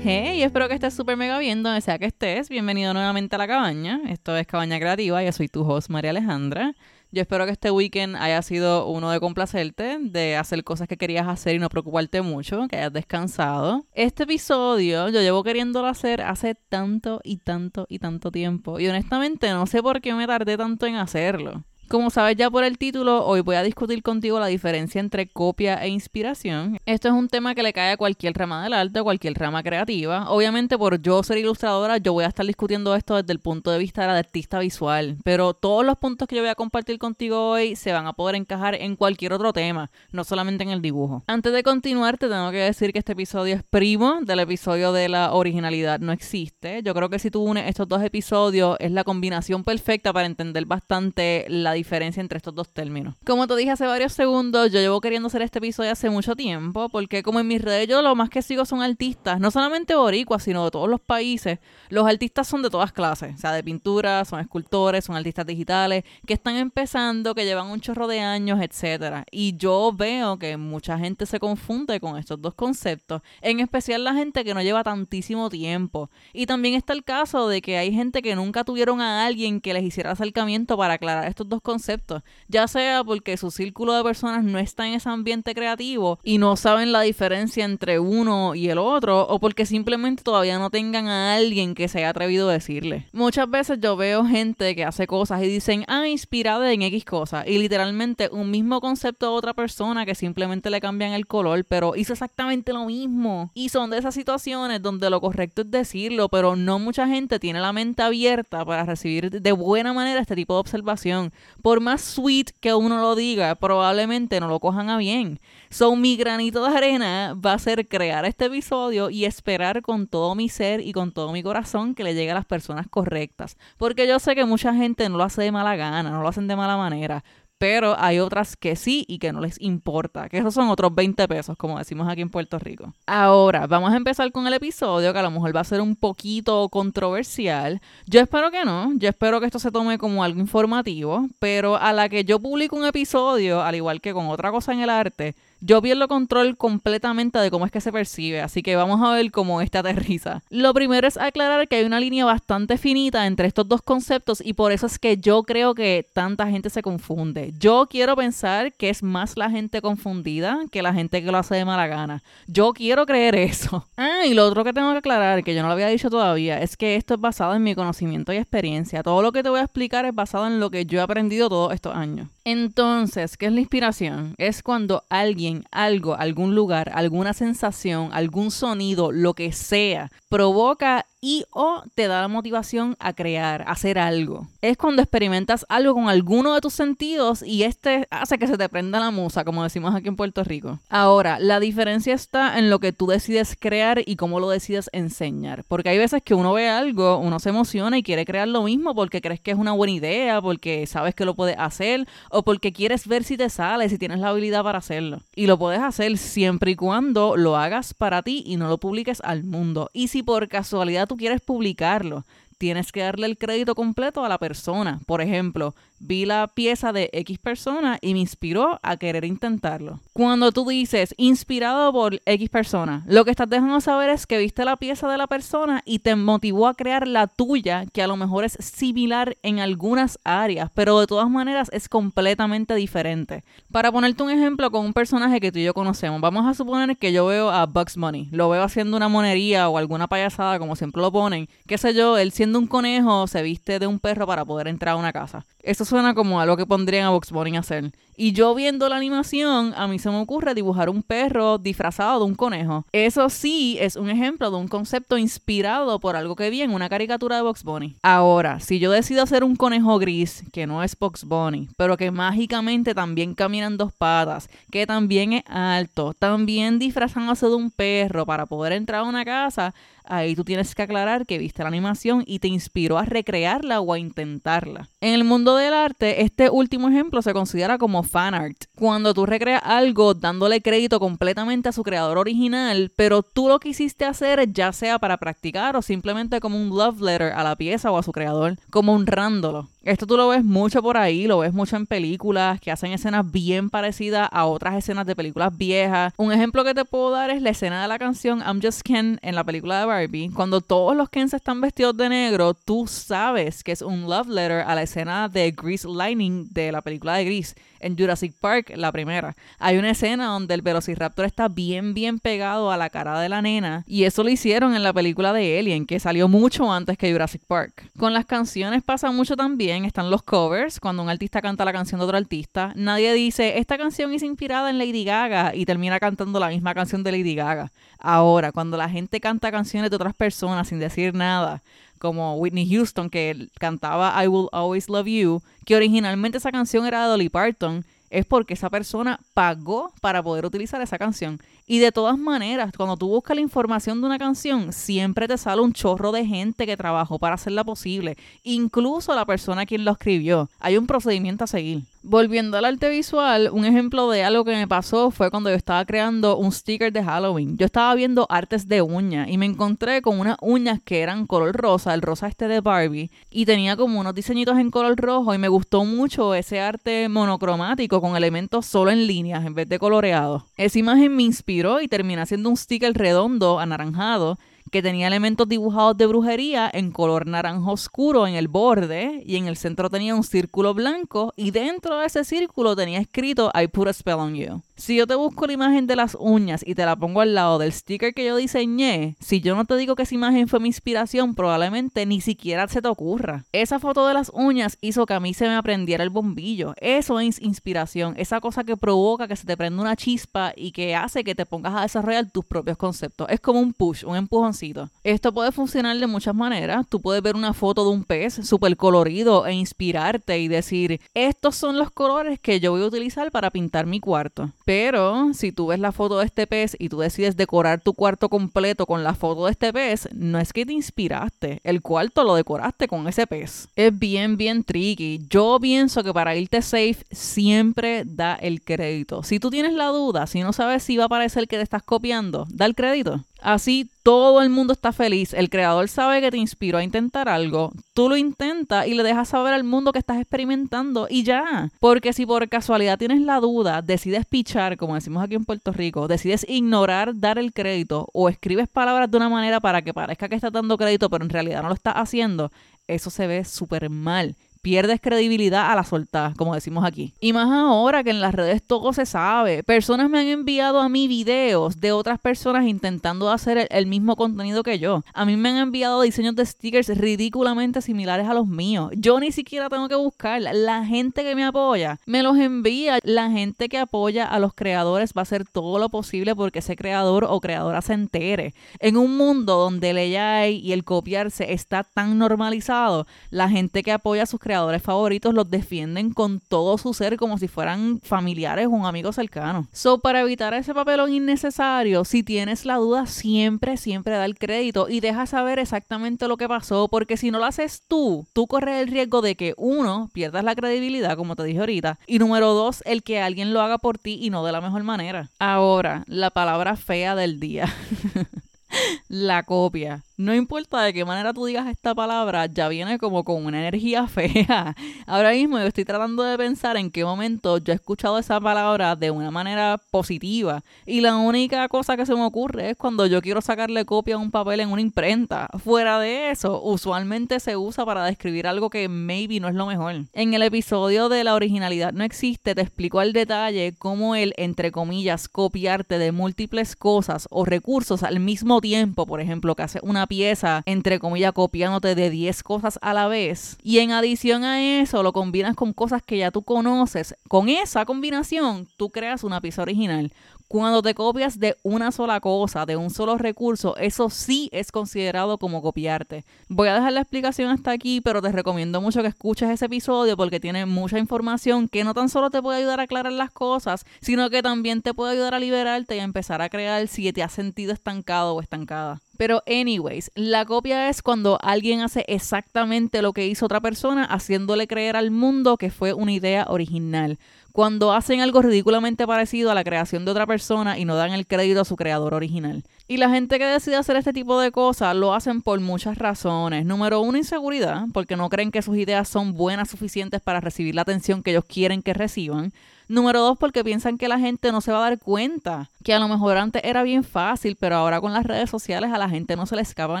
Hey, espero que estés súper mega bien donde sea que estés. Bienvenido nuevamente a la cabaña. Esto es Cabaña Creativa. Yo soy tu host, María Alejandra. Yo espero que este weekend haya sido uno de complacerte, de hacer cosas que querías hacer y no preocuparte mucho, que hayas descansado. Este episodio yo llevo queriéndolo hacer hace tanto y tanto y tanto tiempo. Y honestamente no sé por qué me tardé tanto en hacerlo. Como sabes ya por el título, hoy voy a discutir contigo la diferencia entre copia e inspiración. Esto es un tema que le cae a cualquier rama del arte, a cualquier rama creativa. Obviamente por yo ser ilustradora, yo voy a estar discutiendo esto desde el punto de vista del artista visual, pero todos los puntos que yo voy a compartir contigo hoy se van a poder encajar en cualquier otro tema, no solamente en el dibujo. Antes de continuar, te tengo que decir que este episodio es primo del episodio de la originalidad no existe. Yo creo que si tú unes estos dos episodios es la combinación perfecta para entender bastante la diferencia entre estos dos términos. Como te dije hace varios segundos, yo llevo queriendo hacer este episodio hace mucho tiempo, porque como en mis redes yo lo más que sigo son artistas, no solamente boricuas, sino de todos los países. Los artistas son de todas clases, o sea, de pintura, son escultores, son artistas digitales, que están empezando, que llevan un chorro de años, etcétera. Y yo veo que mucha gente se confunde con estos dos conceptos, en especial la gente que no lleva tantísimo tiempo. Y también está el caso de que hay gente que nunca tuvieron a alguien que les hiciera acercamiento para aclarar estos dos conceptos, ya sea porque su círculo de personas no está en ese ambiente creativo y no saben la diferencia entre uno y el otro, o porque simplemente todavía no tengan a alguien que se haya atrevido a decirle. Muchas veces yo veo gente que hace cosas y dicen, ah, inspirada en X cosa, y literalmente un mismo concepto de otra persona que simplemente le cambian el color, pero hizo exactamente lo mismo. Y son de esas situaciones donde lo correcto es decirlo, pero no mucha gente tiene la mente abierta para recibir de buena manera este tipo de observación por más sweet que uno lo diga, probablemente no lo cojan a bien. So, mi granito de arena va a ser crear este episodio y esperar con todo mi ser y con todo mi corazón que le llegue a las personas correctas. Porque yo sé que mucha gente no lo hace de mala gana, no lo hacen de mala manera pero hay otras que sí y que no les importa, que esos son otros 20 pesos, como decimos aquí en Puerto Rico. Ahora, vamos a empezar con el episodio, que a lo mejor va a ser un poquito controversial. Yo espero que no, yo espero que esto se tome como algo informativo, pero a la que yo publico un episodio, al igual que con otra cosa en el arte, yo pierdo control completamente de cómo es que se percibe, así que vamos a ver cómo esta aterriza. Lo primero es aclarar que hay una línea bastante finita entre estos dos conceptos y por eso es que yo creo que tanta gente se confunde. Yo quiero pensar que es más la gente confundida que la gente que lo hace de mala gana. Yo quiero creer eso. Ah, y lo otro que tengo que aclarar, que yo no lo había dicho todavía, es que esto es basado en mi conocimiento y experiencia. Todo lo que te voy a explicar es basado en lo que yo he aprendido todos estos años. Entonces, ¿qué es la inspiración? Es cuando alguien, algo, algún lugar, alguna sensación, algún sonido, lo que sea, provoca y o te da la motivación a crear, a hacer algo. Es cuando experimentas algo con alguno de tus sentidos y este hace que se te prenda la musa, como decimos aquí en Puerto Rico. Ahora, la diferencia está en lo que tú decides crear y cómo lo decides enseñar. Porque hay veces que uno ve algo, uno se emociona y quiere crear lo mismo porque crees que es una buena idea, porque sabes que lo puedes hacer o porque quieres ver si te sale, si tienes la habilidad para hacerlo. Y lo puedes hacer siempre y cuando lo hagas para ti y no lo publiques al mundo. Y si por casualidad tú quieres publicarlo, tienes que darle el crédito completo a la persona. Por ejemplo, vi la pieza de X persona y me inspiró a querer intentarlo. Cuando tú dices inspirado por X persona, lo que estás dejando saber es que viste la pieza de la persona y te motivó a crear la tuya, que a lo mejor es similar en algunas áreas, pero de todas maneras es completamente diferente. Para ponerte un ejemplo con un personaje que tú y yo conocemos, vamos a suponer que yo veo a Bugs Bunny, lo veo haciendo una monería o alguna payasada, como siempre lo ponen, qué sé yo, él siendo un conejo se viste de un perro para poder entrar a una casa. Eso suena como algo que pondrían a Box Bunny a hacer. Y yo viendo la animación, a mí se me ocurre dibujar un perro disfrazado de un conejo. Eso sí es un ejemplo de un concepto inspirado por algo que vi en una caricatura de Box Bunny. Ahora, si yo decido hacer un conejo gris, que no es Box Bunny, pero que mágicamente también camina en dos patas, que también es alto, también disfrazándose de un perro para poder entrar a una casa, ahí tú tienes que aclarar que viste la animación y te inspiró a recrearla o a intentarla. En el mundo del arte, este último ejemplo se considera como fan art, cuando tú recreas algo dándole crédito completamente a su creador original, pero tú lo quisiste hacer ya sea para practicar o simplemente como un love letter a la pieza o a su creador, como honrándolo. Esto tú lo ves mucho por ahí, lo ves mucho en películas que hacen escenas bien parecidas a otras escenas de películas viejas. Un ejemplo que te puedo dar es la escena de la canción I'm Just Ken en la película de Barbie. Cuando todos los Kens están vestidos de negro, tú sabes que es un love letter a la escena de Grease Lightning de la película de Grease en Jurassic Park, la primera. Hay una escena donde el Velociraptor está bien, bien pegado a la cara de la nena y eso lo hicieron en la película de Alien, que salió mucho antes que Jurassic Park. Con las canciones pasa mucho también, están los covers, cuando un artista canta la canción de otro artista, nadie dice, esta canción es inspirada en Lady Gaga y termina cantando la misma canción de Lady Gaga. Ahora, cuando la gente canta canciones de otras personas sin decir nada, como Whitney Houston que cantaba I Will Always Love You, que originalmente esa canción era de Dolly Parton, es porque esa persona pagó para poder utilizar esa canción. Y de todas maneras, cuando tú buscas la información de una canción, siempre te sale un chorro de gente que trabajó para hacerla posible, incluso la persona quien lo escribió. Hay un procedimiento a seguir. Volviendo al arte visual, un ejemplo de algo que me pasó fue cuando yo estaba creando un sticker de Halloween. Yo estaba viendo artes de uñas y me encontré con unas uñas que eran color rosa, el rosa este de Barbie, y tenía como unos diseñitos en color rojo y me gustó mucho ese arte monocromático con elementos solo en líneas en vez de coloreados. Esa imagen me inspiró y terminé haciendo un sticker redondo, anaranjado, que tenía elementos dibujados de brujería en color naranja oscuro en el borde y en el centro tenía un círculo blanco y dentro de ese círculo tenía escrito I put a spell on you. Si yo te busco la imagen de las uñas y te la pongo al lado del sticker que yo diseñé, si yo no te digo que esa imagen fue mi inspiración, probablemente ni siquiera se te ocurra. Esa foto de las uñas hizo que a mí se me aprendiera el bombillo. Eso es inspiración, esa cosa que provoca que se te prenda una chispa y que hace que te pongas a desarrollar tus propios conceptos. Es como un push, un empujoncito. Esto puede funcionar de muchas maneras. Tú puedes ver una foto de un pez súper colorido e inspirarte y decir, estos son los colores que yo voy a utilizar para pintar mi cuarto. Pero si tú ves la foto de este pez y tú decides decorar tu cuarto completo con la foto de este pez, no es que te inspiraste, el cuarto lo decoraste con ese pez. Es bien, bien tricky. Yo pienso que para irte safe siempre da el crédito. Si tú tienes la duda, si no sabes si va a parecer que te estás copiando, da el crédito. Así todo el mundo está feliz. El creador sabe que te inspiró a intentar algo. Tú lo intentas y le dejas saber al mundo que estás experimentando y ya. Porque si por casualidad tienes la duda, decides pichar, como decimos aquí en Puerto Rico, decides ignorar dar el crédito o escribes palabras de una manera para que parezca que estás dando crédito, pero en realidad no lo estás haciendo, eso se ve súper mal pierdes credibilidad a la soltada, como decimos aquí. Y más ahora que en las redes todo se sabe. Personas me han enviado a mí videos de otras personas intentando hacer el, mismo contenido que yo. A mí me han enviado diseños de stickers ridículamente similares a los míos. Yo ni siquiera tengo que buscar. La gente que me apoya me los envía. La gente que apoya a los creadores va a hacer todo lo posible porque ese creador o creadora se entere. En un mundo donde el AI y el copiarse está tan normalizado, la gente que apoya a sus favoritos los defienden con todo su ser como si fueran familiares o un amigo cercano. So, para evitar ese papelón innecesario, si tienes la duda, siempre, siempre da el crédito y deja saber exactamente lo que pasó, porque si no lo haces tú, tú corres el riesgo de que uno, pierdas la credibilidad, como te dije ahorita, y número dos, el que alguien lo haga por ti y no de la mejor manera. Ahora, la palabra fea del día. la copia. No importa de qué manera tú digas esta palabra, ya viene como con una energía fea. Ahora mismo yo estoy tratando de pensar en qué momento yo he escuchado esa palabra de una manera positiva. Y la única cosa que se me ocurre es cuando yo quiero sacarle copia a un papel en una imprenta. Fuera de eso, usualmente se usa para describir algo que maybe no es lo mejor. En el episodio de la originalidad no existe, te explico al detalle cómo el, entre comillas, copiarte de múltiples cosas o recursos al mismo tiempo, por ejemplo, que hace una pieza, entre comillas, copiándote de 10 cosas a la vez. Y en adición a eso, lo combinas con cosas que ya tú conoces. Con esa combinación, tú creas una pieza original. Cuando te copias de una sola cosa, de un solo recurso, eso sí es considerado como copiarte. Voy a dejar la explicación hasta aquí, pero te recomiendo mucho que escuches ese episodio porque tiene mucha información que no tan solo te puede ayudar a aclarar las cosas, sino que también te puede ayudar a liberarte y a empezar a crear si te has sentido estancado o estancada. Pero anyways, la copia es cuando alguien hace exactamente lo que hizo otra persona, haciéndole creer al mundo que fue una idea original. Cuando hacen algo ridículamente parecido a la creación de otra persona y no dan el crédito a su creador original. Y la gente que decide hacer este tipo de cosas lo hacen por muchas razones. Número uno, inseguridad, porque no creen que sus ideas son buenas suficientes para recibir la atención que ellos quieren que reciban. Número dos, porque piensan que la gente no se va a dar cuenta, que a lo mejor antes era bien fácil, pero ahora con las redes sociales a la gente no se le escapa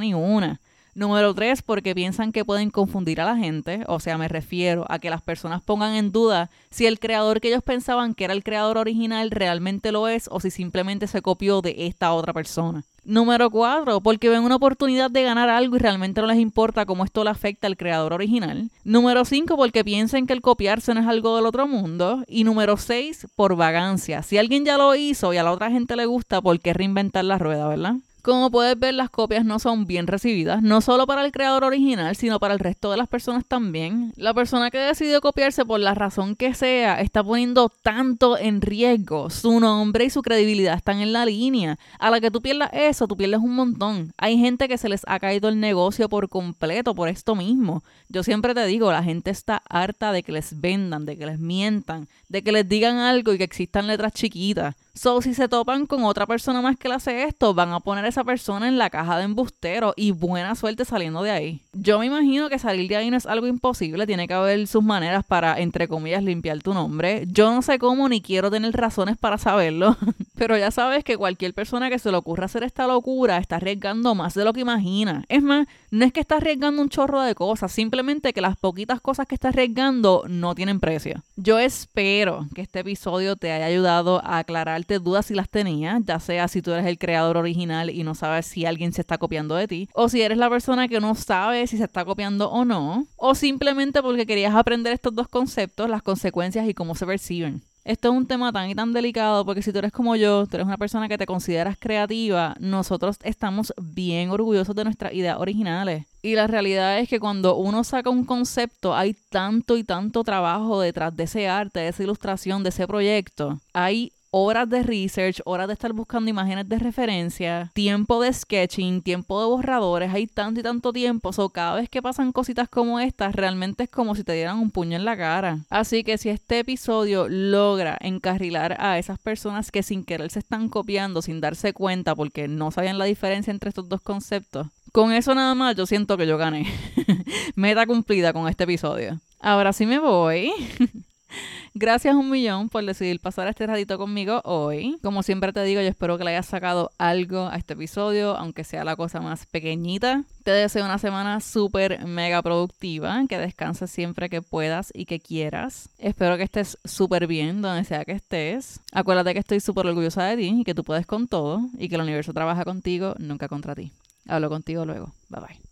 ni una. Número tres, porque piensan que pueden confundir a la gente, o sea, me refiero a que las personas pongan en duda si el creador que ellos pensaban que era el creador original realmente lo es o si simplemente se copió de esta otra persona. Número cuatro, porque ven una oportunidad de ganar algo y realmente no les importa cómo esto le afecta al creador original. Número cinco, porque piensan que el copiarse no es algo del otro mundo. Y número seis, por vagancia. Si alguien ya lo hizo y a la otra gente le gusta, ¿por qué reinventar la rueda, verdad? Como puedes ver, las copias no son bien recibidas, no solo para el creador original, sino para el resto de las personas también. La persona que decidió copiarse por la razón que sea está poniendo tanto en riesgo. Su nombre y su credibilidad están en la línea. A la que tú pierdas eso, tú pierdes un montón. Hay gente que se les ha caído el negocio por completo por esto mismo. Yo siempre te digo, la gente está harta de que les vendan, de que les mientan, de que les digan algo y que existan letras chiquitas. So, si se topan con otra persona más que le hace esto, van a poner a esa persona en la caja de embustero y buena suerte saliendo de ahí. Yo me imagino que salir de ahí no es algo imposible, tiene que haber sus maneras para, entre comillas, limpiar tu nombre. Yo no sé cómo ni quiero tener razones para saberlo, pero ya sabes que cualquier persona que se le ocurra hacer esta locura está arriesgando más de lo que imagina. Es más, no es que está arriesgando un chorro de cosas, simplemente que las poquitas cosas que está arriesgando no tienen precio. Yo espero que este episodio te haya ayudado a aclarar dudas si las tenías, ya sea si tú eres el creador original y no sabes si alguien se está copiando de ti, o si eres la persona que no sabe si se está copiando o no, o simplemente porque querías aprender estos dos conceptos, las consecuencias y cómo se perciben. Esto es un tema tan y tan delicado porque si tú eres como yo, tú eres una persona que te consideras creativa, nosotros estamos bien orgullosos de nuestras ideas originales. Y la realidad es que cuando uno saca un concepto, hay tanto y tanto trabajo detrás de ese arte, de esa ilustración, de ese proyecto. Hay horas de research, horas de estar buscando imágenes de referencia, tiempo de sketching, tiempo de borradores, hay tanto y tanto tiempo, o cada vez que pasan cositas como estas, realmente es como si te dieran un puño en la cara. Así que si este episodio logra encarrilar a esas personas que sin querer se están copiando, sin darse cuenta, porque no sabían la diferencia entre estos dos conceptos, con eso nada más yo siento que yo gané. Meta cumplida con este episodio. Ahora sí me voy. Gracias un millón por decidir pasar este ratito conmigo hoy. Como siempre te digo, yo espero que le hayas sacado algo a este episodio, aunque sea la cosa más pequeñita. Te deseo una semana súper mega productiva, que descanses siempre que puedas y que quieras. Espero que estés súper bien donde sea que estés. Acuérdate que estoy súper orgullosa de ti y que tú puedes con todo y que el universo trabaja contigo, nunca contra ti. Hablo contigo luego. Bye bye.